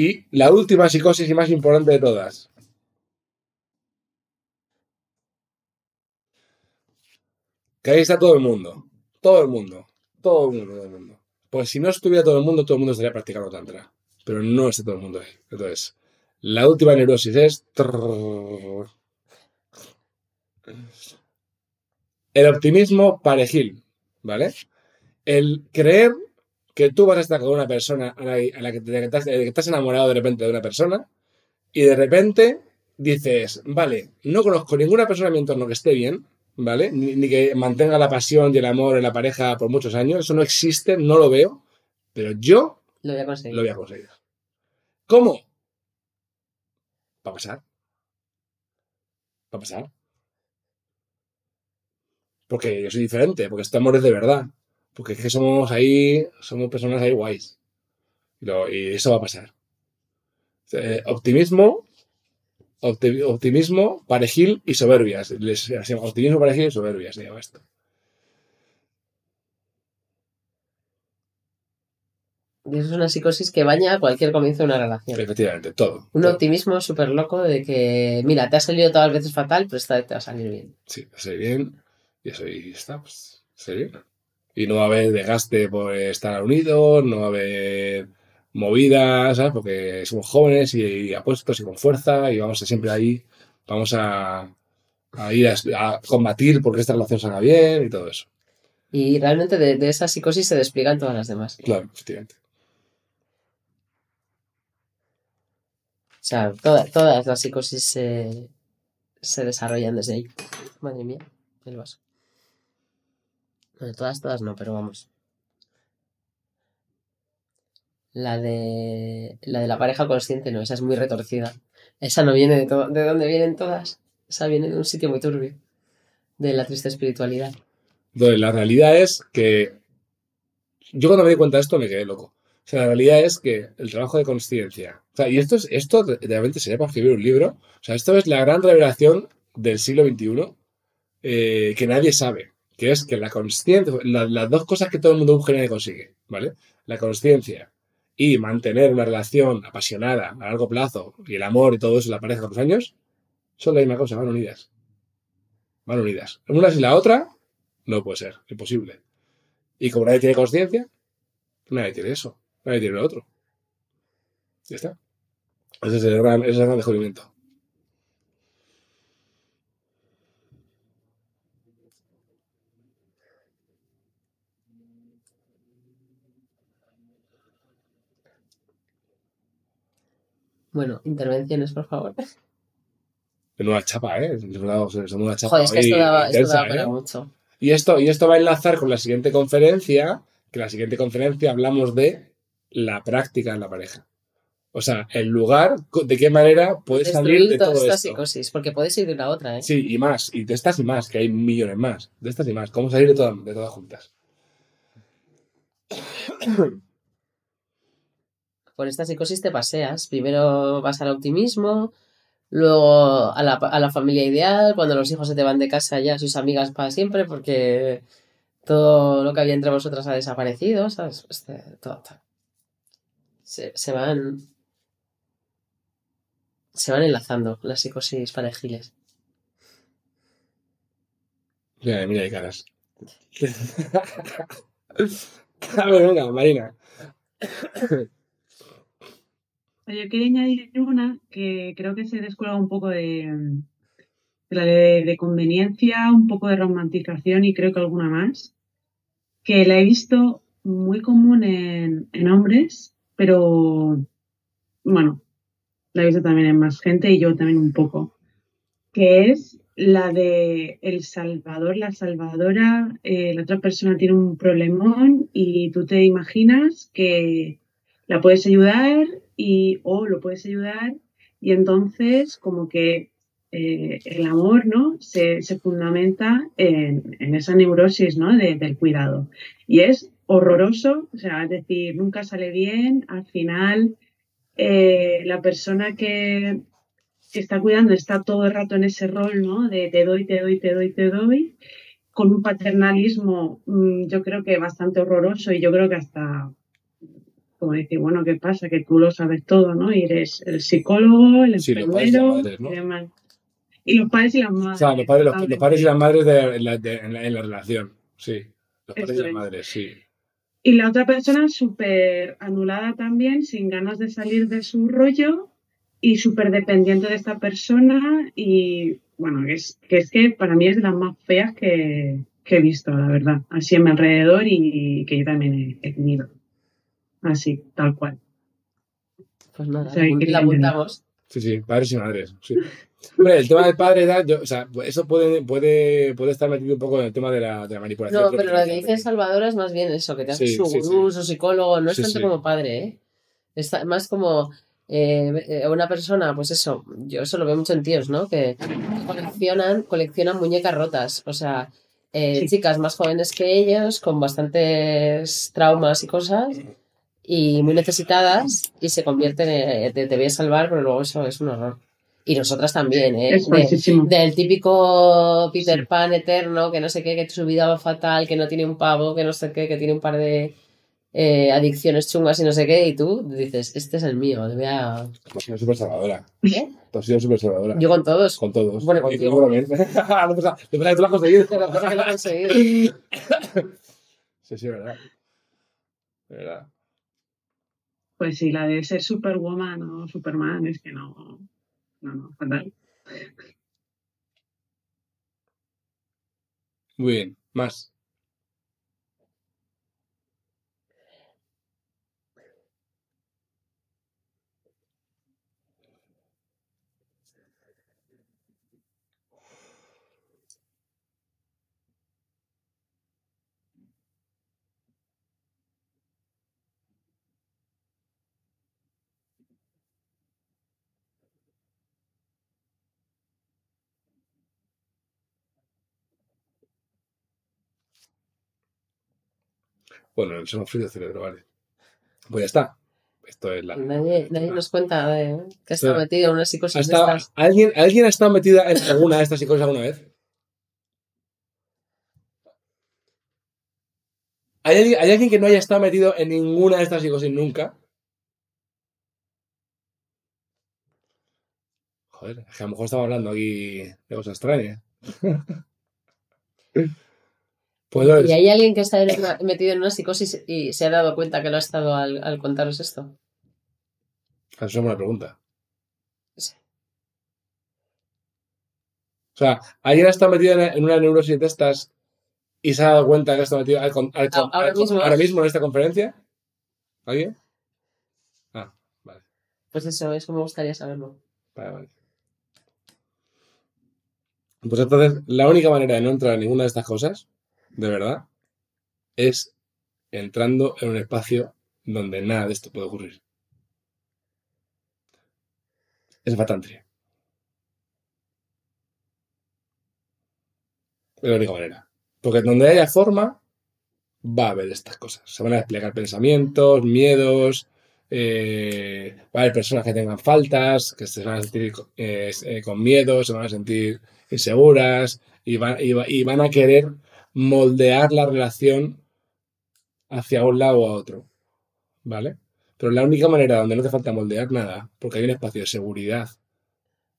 Y la última psicosis y más importante de todas. Que ahí está todo el mundo. Todo el mundo. Todo el mundo, todo el mundo. Pues si no estuviera todo el mundo, todo el mundo estaría practicando tantra. Pero no está todo el mundo ahí. Entonces, la última neurosis es... El optimismo parejil, ¿vale? El creer que tú vas a estar con una persona a la, que, te, estás enamorado de repente de una persona y de repente dices, vale, no conozco ninguna persona en mi entorno que esté bien, ¿vale? Ni, que mantenga la pasión y el amor en la pareja por muchos años, eso no existe, no lo veo, pero yo lo voy a conseguir. Lo voy a conseguir. ¿Cómo? Va a pasar. Va a pasar. Porque yo soy diferente, porque este amor es de verdad. Porque es que somos ahí, somos personas ahí guays. Y, eso va a pasar. Eh, optimismo, optimismo, parejil y soberbias. optimismo, parejil y soberbias se llama esto. Y eso es una psicosis que baña cualquier comienzo de una relación. Efectivamente, todo. Un optimismo súper loco de que, mira, te ha salido todas las veces fatal, pero esta vez te va a salir bien. Sí, va a salir bien. Y eso y está, pues, bien. Y no va a haber desgaste por estar unidos, no va a haber movidas, ¿sabes? Porque somos jóvenes y, apuestos y con fuerza y vamos a siempre ahí, vamos a, ir a, combatir porque esta relación salga bien y todo eso. Y realmente de, de esa psicosis se despliegan todas las demás. Claro, efectivamente. O sea, todas las psicosis se, se desarrollan desde ahí. Madre mía, el vaso. Bueno, todas, todas no, pero vamos. La de la de la pareja consciente no, esa es muy retorcida. Esa no viene de todo. ¿De dónde vienen todas? Esa viene de un sitio muy turbio. De la triste espiritualidad. la realidad es que yo cuando me di cuenta de esto me quedé loco. O sea, la realidad es que el trabajo de conciencia. O sea, y esto, es, esto realmente sería para escribir un libro. O sea, esto es la gran revelación del siglo XXI eh, que nadie sabe. Que es que la conciencia, las dos cosas que todo el mundo busca y consigue, ¿vale? La conciencia y mantener una relación apasionada a largo plazo y el amor y todo eso, la pareja con los años, son la misma cosa, van unidas. Van unidas. Una sin la otra, no puede ser, imposible. Y como nadie tiene conciencia, nadie tiene eso. Nadie tiene otro. Ya está. Ese es el gran, ese es el gran descubrimiento. Bueno, intervenciones, por favor. De nueva chapa, ¿eh? De nueva chapa. Joder, es que esto daba, esto daba para ¿eh? mucho. Y esto, y esto va a enlazar con la siguiente conferencia, que la siguiente conferencia hablamos de la práctica en la pareja. O sea, el lugar, de qué manera puedes salir de todo esta psicosis, porque puedes ir de una a otra, ¿eh? Sí, y más, y de estas y más, que hay millones más, de estas y más. ¿Cómo salir de, todas, de todas juntas? Por esta psicosis te paseas. Primero vas al optimismo, luego a la, a la familia ideal, cuando los hijos se te van de casa ya sus amigas para siempre, porque todo lo que había entre vosotras ha desaparecido, ¿sabes? Este, todo, todo se, van. Se van enlazando las psicosis parejiles. Mira, mira hay caras. A venga, Marina. Yo quería añadir una que creo que se descuelga un poco de, la de, conveniencia, un poco de romantización y creo que alguna más, que la he visto muy común en, en hombres pero bueno, la he visto también en más gente y yo también un poco, que es la de el salvador, la salvadora, eh, la otra persona tiene un problemón y tú te imaginas que la puedes ayudar y o lo puedes ayudar y entonces como que eh, el amor no se, fundamenta en, esa neurosis ¿no? del cuidado y es horroroso, o sea, es decir, nunca sale bien, al final eh, la persona que, está cuidando está todo el rato en ese rol, ¿no? De te doy, te doy, te doy, te doy, con un paternalismo mm, yo creo que bastante horroroso y yo creo que hasta como decir, bueno, ¿qué pasa? Que tú lo sabes todo, ¿no? Y eres el psicólogo, el Sí, los padres y las enfermero madres, ¿no? y demás. Y los padres y las madres. O sea, los padres, los, los totalmente. padres y las madres de- en, la, de- en la- en la relación. Sí. Los padres y las es. madres, sí. Y la otra persona súper anulada también, sin ganas de salir de su rollo y súper dependiente de esta persona. Y bueno, que es, que es que para mí es de las más feas que, que he visto, la verdad. Así en mi alrededor y, que yo también he, he tenido. Así, tal cual. Pues nada, O sea, que- la apuntamos. Sí, sí, padres y madres. Sí. Hombre, el tema del padre, edad, yo, o sea, eso puede, puede, puede estar metido un poco en el tema de la, de la manipulación. No, pero lo que dice Salvador es más bien eso, que te hace Sí, su sí, gurú, sí. su psicólogo, no es Sí, tanto sí. como padre, ¿eh? Es más como eh, eh, una persona, pues eso, yo eso lo veo mucho en tíos, ¿no? Que coleccionan, coleccionan muñecas rotas, o sea, eh, Sí. chicas más jóvenes que ellos, con bastantes traumas y cosas, y muy necesitadas, y se convierten en, te, te voy a salvar, pero luego eso es un horror. Y nosotras también, ¿eh? Es De- del típico Peter Sí. Pan eterno, que no sé qué, que su vida va fatal, que no tiene un pavo, que no sé qué, que tiene un par de eh, adicciones chungas y no sé qué, y tú dices, este es el mío, te voy a... Tú has sido súper salvadora. ¿Eh? Tú has sido súper salvadora. Yo con todos. Con todos. Bueno, contigo. también. no pasa, de verdad que tú lo has conseguido. Pero cosa que lo he conseguido. Sí, sí, verdad. De verdad. Pues sí, la de ser Superwoman o Superman es que no. No, no, fatal. Muy bien. Más. Bueno, ha el cerebro, vale. Pues ya está. Esto es la. Nadie, nadie nos cuenta de que está Espera. metido en una ¿Ha psicosis de estado- estas. ¿alguien, ¿Alguien ha estado metida en alguna de estas psicosis alguna vez? ¿Hay alguien, ¿Hay alguien que no haya estado metido en ninguna de estas psicosis nunca? Joder, es que a lo mejor estamos hablando aquí de cosas extrañas. pues ¿Y hay alguien que está en una- metido en una psicosis y se ha dado cuenta que lo ha estado al, al contaros esto? Eso es una buena pregunta. Sí. O sea, ¿alguien ha estado metido en una neurosis de estas y se ha dado cuenta que ha estado metido al al Ahora mismo. ahora mismo en esta conferencia? ¿Alguien? Ah, vale. Pues eso, eso me gustaría saberlo. Vale, vale. Pues entonces, la única manera de no entrar en ninguna de estas cosas, de verdad, es entrando en un espacio donde nada de esto puede ocurrir. Es Batantria. Es la única manera. Porque donde haya forma, va a haber estas cosas. Se van a desplegar pensamientos, miedos, eh, va a haber personas que tengan faltas, que se van a sentir eh, eh, con miedo, se van a sentir inseguras y, van- y y van a querer moldear la relación hacia un lado o a otro. ¿Vale? Pero la única manera donde no te falta moldear nada, porque hay un espacio de seguridad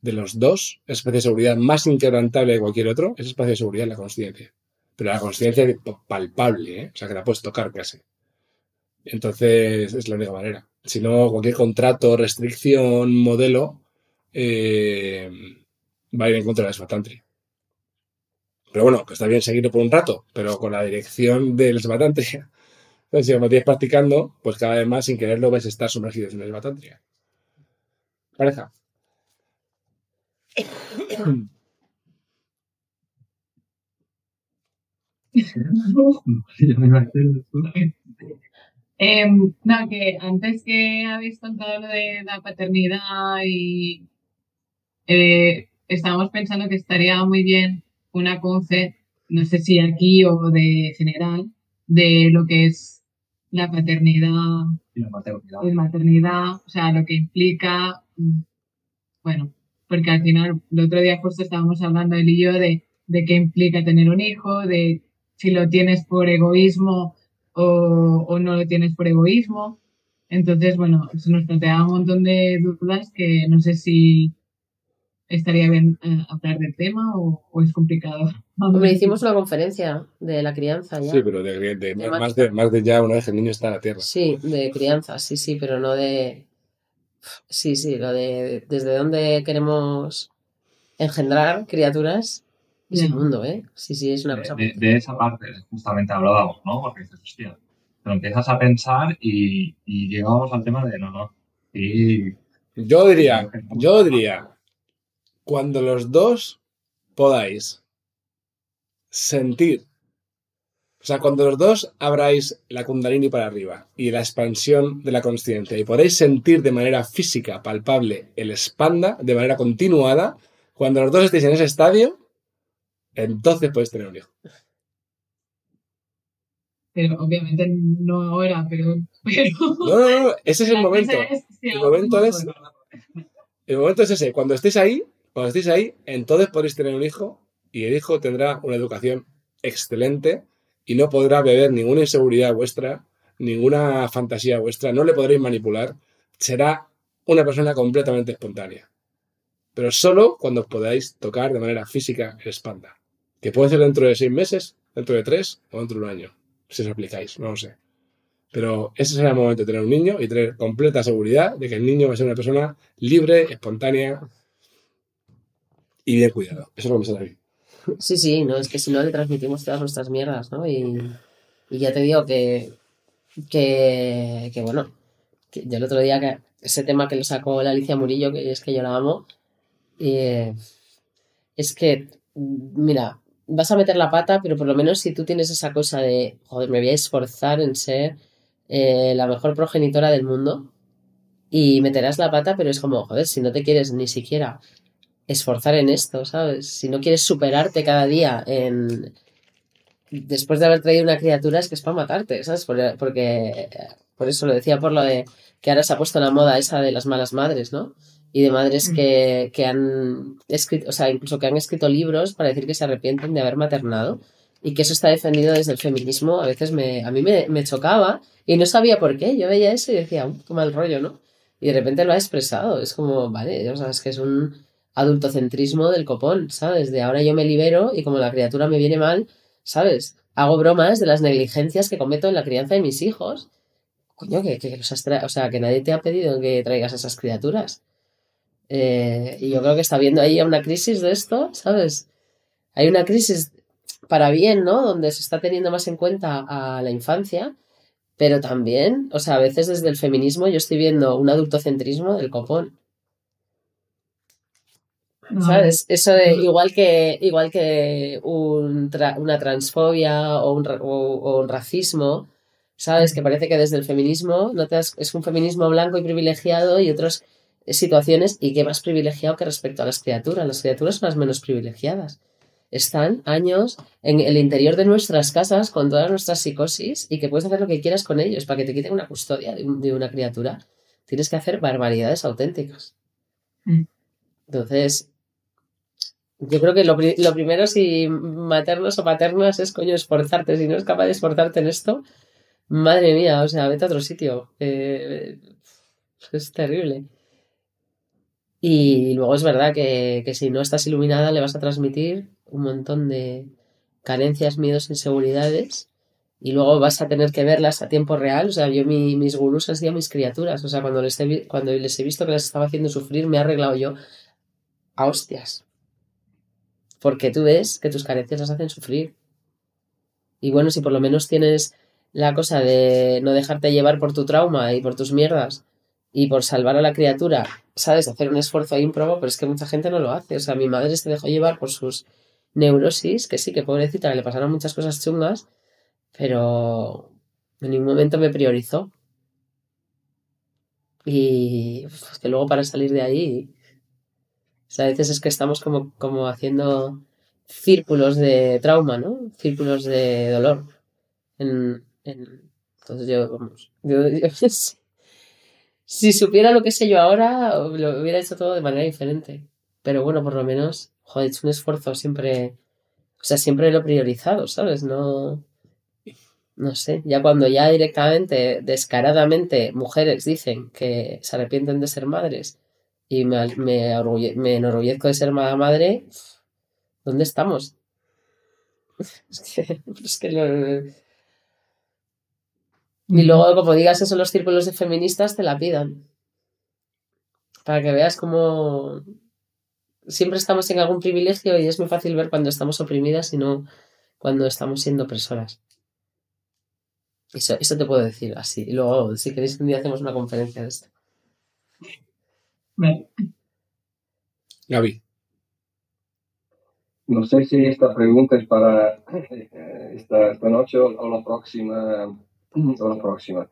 de los dos, el espacio de seguridad más inquebrantable de cualquier otro, es el espacio de seguridad en la conciencia. Pero la conciencia palpable, ¿eh? o sea, que la puedes tocar casi. Entonces, es la única manera. Si no, cualquier contrato, restricción, modelo, eh, va a ir en contra de la Svatantri. Pero bueno, que está bien seguirlo por un rato, pero con la dirección del Svatantri. Entonces, si lo mantienes practicando, pues cada vez más sin quererlo ves estar sumergido en el Svatantria. Pareja. Em, no, que antes que habéis contado lo de la paternidad y eh, estábamos pensando que estaría muy bien una conce, no sé si aquí o de general, de lo que es la paternidad Y la maternidad. y maternidad, o sea, lo que implica, mm, bueno, porque al final, el otro día justo estábamos hablando él y yo de, de qué implica tener un hijo, de si lo tienes por egoísmo o, o no lo tienes por egoísmo. Entonces, bueno, se nos planteaba un montón de dudas que no sé si estaría bien eh, hablar del tema o, o es complicado. Hombre, hicimos una conferencia de la crianza ya. Sí, pero de, de- De más, de, más de ya una vez el niño está en la tierra. Sí, de crianza, sí, sí, pero no de. Sí, sí, lo de desde dónde queremos engendrar criaturas es el mundo, ¿eh? Sí, sí, es una De, cosa. de- de esa parte justamente hablábamos, ¿no? Porque dices, hostia, pero empiezas a pensar y, y llegamos al tema de no, no. Y Yo diría, yo diría, cuando los dos podáis sentir, o sea, cuando los dos abráis la kundalini para arriba y la expansión de la conciencia y podéis sentir de manera física, palpable, el expanda de manera continuada, cuando los dos estéis en ese estadio, entonces podéis tener un hijo. Pero obviamente no ahora, pero... pero No, no, no, ese es el momento. El momento es- El momento es ese. Cuando estéis ahí, cuando estéis ahí, entonces podréis tener un hijo y el hijo tendrá una educación excelente y no podrá beber ninguna inseguridad vuestra, ninguna fantasía vuestra, no le podréis manipular. Será una persona completamente espontánea. Pero solo cuando podáis tocar de manera física el espanda. Que puede ser dentro de seis meses, dentro de tres o dentro de un año. Si os aplicáis, no lo sé. Pero ese será el momento de tener un niño y tener completa seguridad de que el niño va a ser una persona libre, espontánea y bien cuidado. Eso que me sale a mí. Sí, sí, no, es que si no le transmitimos todas nuestras mierdas, ¿no? Y, y ya te digo que, que, que bueno, yo el otro día, que ese tema que lo sacó la Alicia Murillo, que es que yo la amo, y, eh, es que, mira, vas a meter la pata, pero por lo menos si tú tienes esa cosa de, joder, me voy a esforzar en ser eh, la mejor progenitora del mundo, y meterás la pata, pero es como, joder, si no te quieres ni siquiera esforzar en esto, ¿sabes? Si no quieres superarte cada día en... Después de haber traído una criatura es que es para matarte, ¿sabes? Por- Porque, por eso lo decía por lo de que ahora se ha puesto la moda esa de las malas madres, ¿no? Y de madres que, que han escrito, o sea, incluso que han escrito libros para decir que se arrepienten de haber maternado y que eso está defendido desde el feminismo. A veces me, a mí me, me chocaba y no sabía por qué. Yo veía eso y decía, "Uh, qué mal rollo, ¿no? Y de repente lo ha expresado. Es como, vale, o sea, es que es un adultocentrismo del copón, ¿sabes? De ahora yo me libero y como la criatura me viene mal, ¿sabes? Hago bromas de las negligencias que cometo en la crianza de mis hijos. Coño, que, que los has o sea, que nadie te ha pedido que traigas esas criaturas. Eh, y yo creo que está habiendo ahí una crisis de esto, ¿sabes? Hay una crisis para bien, ¿no? Donde se está teniendo más en cuenta a la infancia, pero también, o sea, a veces desde el feminismo yo estoy viendo un adultocentrismo del copón. No, ¿Sabes? Eso de igual que, igual que un tra- una transfobia o un, ra- o, o un racismo, ¿sabes? Que parece que desde el feminismo no te das- es un feminismo blanco y privilegiado y otras situaciones, y que más privilegiado que respecto a las criaturas. Las criaturas son las menos privilegiadas. Están años en el interior de nuestras casas con todas nuestras psicosis y que puedes hacer lo que quieras con ellos para que te quiten una custodia de, un- de una criatura. Tienes que hacer barbaridades auténticas. Mm. Entonces, yo creo que lo, lo primero, si maternos o paternas, es coño esforzarte. Si no es capaz de esforzarte en esto, madre mía, o sea, vete a otro sitio. Eh, es terrible. Y luego es verdad que, que si no estás iluminada, le vas a transmitir un montón de carencias, miedos, inseguridades. Y luego vas a tener que verlas a tiempo real. O sea, yo mi- mis gurús han sido mis criaturas. O sea, cuando les, he, cuando les he visto que las estaba haciendo sufrir, me he arreglado yo a hostias. Porque tú ves que tus carencias las hacen sufrir. Y bueno, si por lo menos tienes la cosa de no dejarte llevar por tu trauma y por tus mierdas y por salvar a la criatura, sabes, hacer un esfuerzo ímprobo, pero es que mucha gente no lo hace. O sea, mi madre se dejó llevar por sus neurosis, que sí, que pobrecita, que le pasaron muchas cosas chungas, pero en ningún momento me priorizó. Y que luego para salir de ahí, o sea, a veces es que estamos como, como haciendo círculos de trauma, ¿no? Círculos de dolor. En, en- entonces yo, vamos, yo- yo- si, si supiera lo que sé yo ahora, lo hubiera hecho todo de manera diferente. Pero bueno, por lo menos, joder, he hecho un esfuerzo siempre, o sea, siempre lo he priorizado, ¿sabes? No, no sé, ya cuando ya directamente, descaradamente, mujeres dicen que se arrepienten de ser madres y me, me, orgulle- me enorgullezco de ser mala madre, ¿dónde estamos? Es que, es que lo- Y luego, como digas eso, los círculos de feministas te la pidan. Para que veas cómo siempre estamos en algún privilegio y es muy fácil ver cuando estamos oprimidas y no cuando estamos siendo opresoras. Eso, eso te puedo decir así. Y luego, si queréis que un día hacemos una conferencia de esto. No sé si esta pregunta es para eh, esta, noche o, la próxima. O la próxima.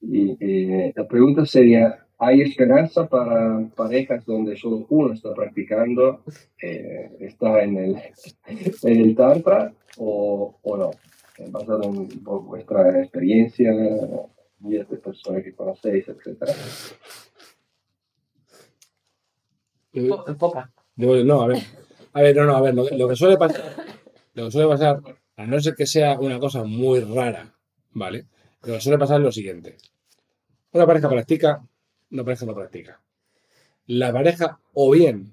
Y la pregunta sería, ¿hay esperanza para parejas donde solo uno está practicando, eh, está en el, en el tantra o, o no? Eh, Basado en vuestra experiencia, miles de personas que conocéis, etcétera. Po- Poca. No, a ver. A ver, no, no, a ver, lo, que- lo que suele pasar, lo que suele pasar, a no ser que sea una cosa muy rara, ¿vale? Lo que suele pasar es lo siguiente. Una pareja practica, una pareja no practica. La pareja, o bien,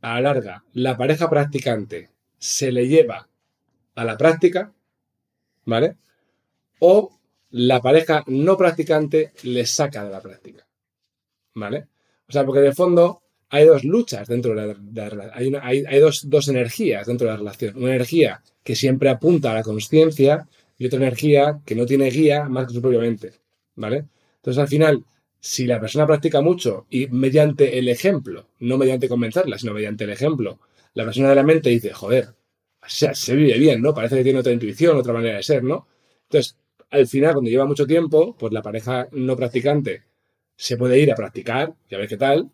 a la larga, la pareja practicante se le lleva a la práctica, ¿vale? O la pareja no practicante le saca de la práctica, ¿vale? O sea, porque de fondo hay dos luchas dentro de la, de la. Hay, hay, dos, dos energías dentro de la relación. Una energía que siempre apunta a la conciencia y otra energía que no tiene guía más que su propia mente. ¿Vale? Entonces, al final, si la persona practica mucho y mediante el ejemplo, no mediante convencerla, sino mediante el ejemplo, la persona de la mente dice, joder, o sea, se vive bien, ¿no? Parece que tiene otra intuición, otra manera de ser, ¿no? Entonces, al final, cuando lleva mucho tiempo, pues la pareja no practicante se puede ir a practicar, ya ves qué tal,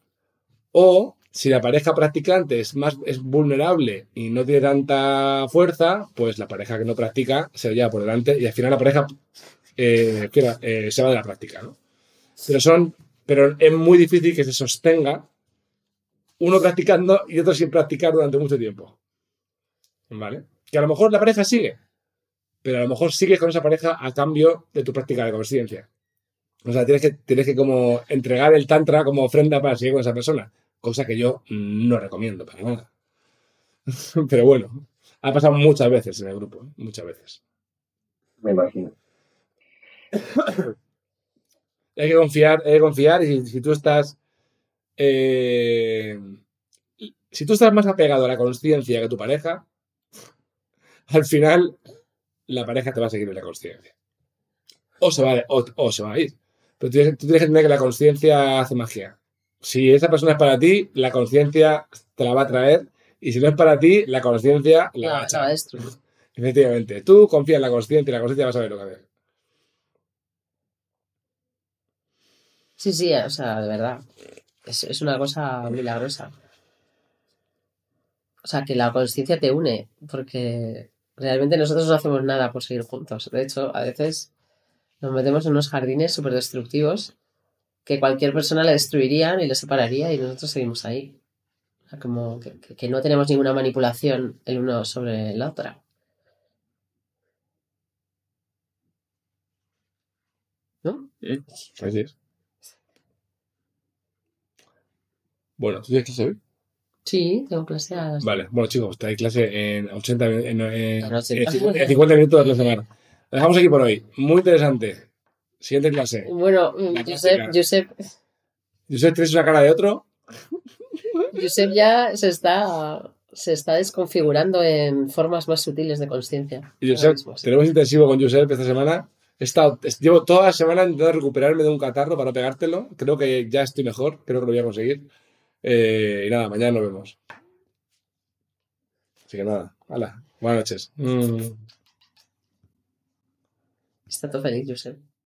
o si la pareja practicante es más es vulnerable y no tiene tanta fuerza, pues la pareja que no practica se lleva por delante y al final la pareja eh, eh, se va de la práctica, ¿no? Pero son, pero es muy difícil que se sostenga uno practicando y otro sin practicar durante mucho tiempo. ¿Vale? Que a lo mejor la pareja sigue, pero a lo mejor sigues con esa pareja a cambio de tu práctica de conciencia. O sea, tienes que, tienes que como entregar el tantra como ofrenda para seguir con esa persona. Cosa que yo no recomiendo para nada. Pero bueno, ha pasado muchas veces en el grupo, ¿eh? muchas veces. Me imagino. Hay que confiar, hay que confiar y si, si tú estás... eh, si tú estás más apegado a la conciencia que tu pareja, al final la pareja te va a seguir en la conciencia. O se va, a- o, o se va a ir. Pero tú tienes, tú tienes que entender que la conciencia hace magia. Si esa persona es para ti, la conciencia te la va a traer. Y si no es para ti, la conciencia la va a destruir. Efectivamente. Tú confía en la conciencia y la conciencia va a saber lo que hacer. Sí, sí, o sea, de verdad. Es, es una cosa milagrosa. O sea, que la conciencia te une, porque realmente nosotros no hacemos nada por seguir juntos. De hecho, a veces nos metemos en unos jardines súper destructivos que cualquier persona le destruirían y le separaría y nosotros seguimos ahí. O sea, como que, no tenemos ninguna manipulación el uno sobre la otra. ¿No? Así es. Bueno, ¿tú tienes clase hoy? Sí, tengo clase a las... Vale, bueno chicos, hay clase en 80 min- en, en- En 80. en 50 en 50 minutos de la semana. Dejamos aquí por hoy. Muy interesante. Siguiente clase. Bueno, La Josep. Josep, Josep, tienes una cara de otro. Josep ya se está, se está desconfigurando en formas más sutiles de conciencia. Y Josep, tenemos intensivo con Josep esta semana. He estado, es- llevo toda la semana intentando recuperarme de un catarro para no pegártelo. Creo que ya estoy mejor, creo que lo voy a conseguir. Eh, y nada, mañana nos vemos. Así que nada, hala, buenas noches. Mm. Está todo feliz, Josep.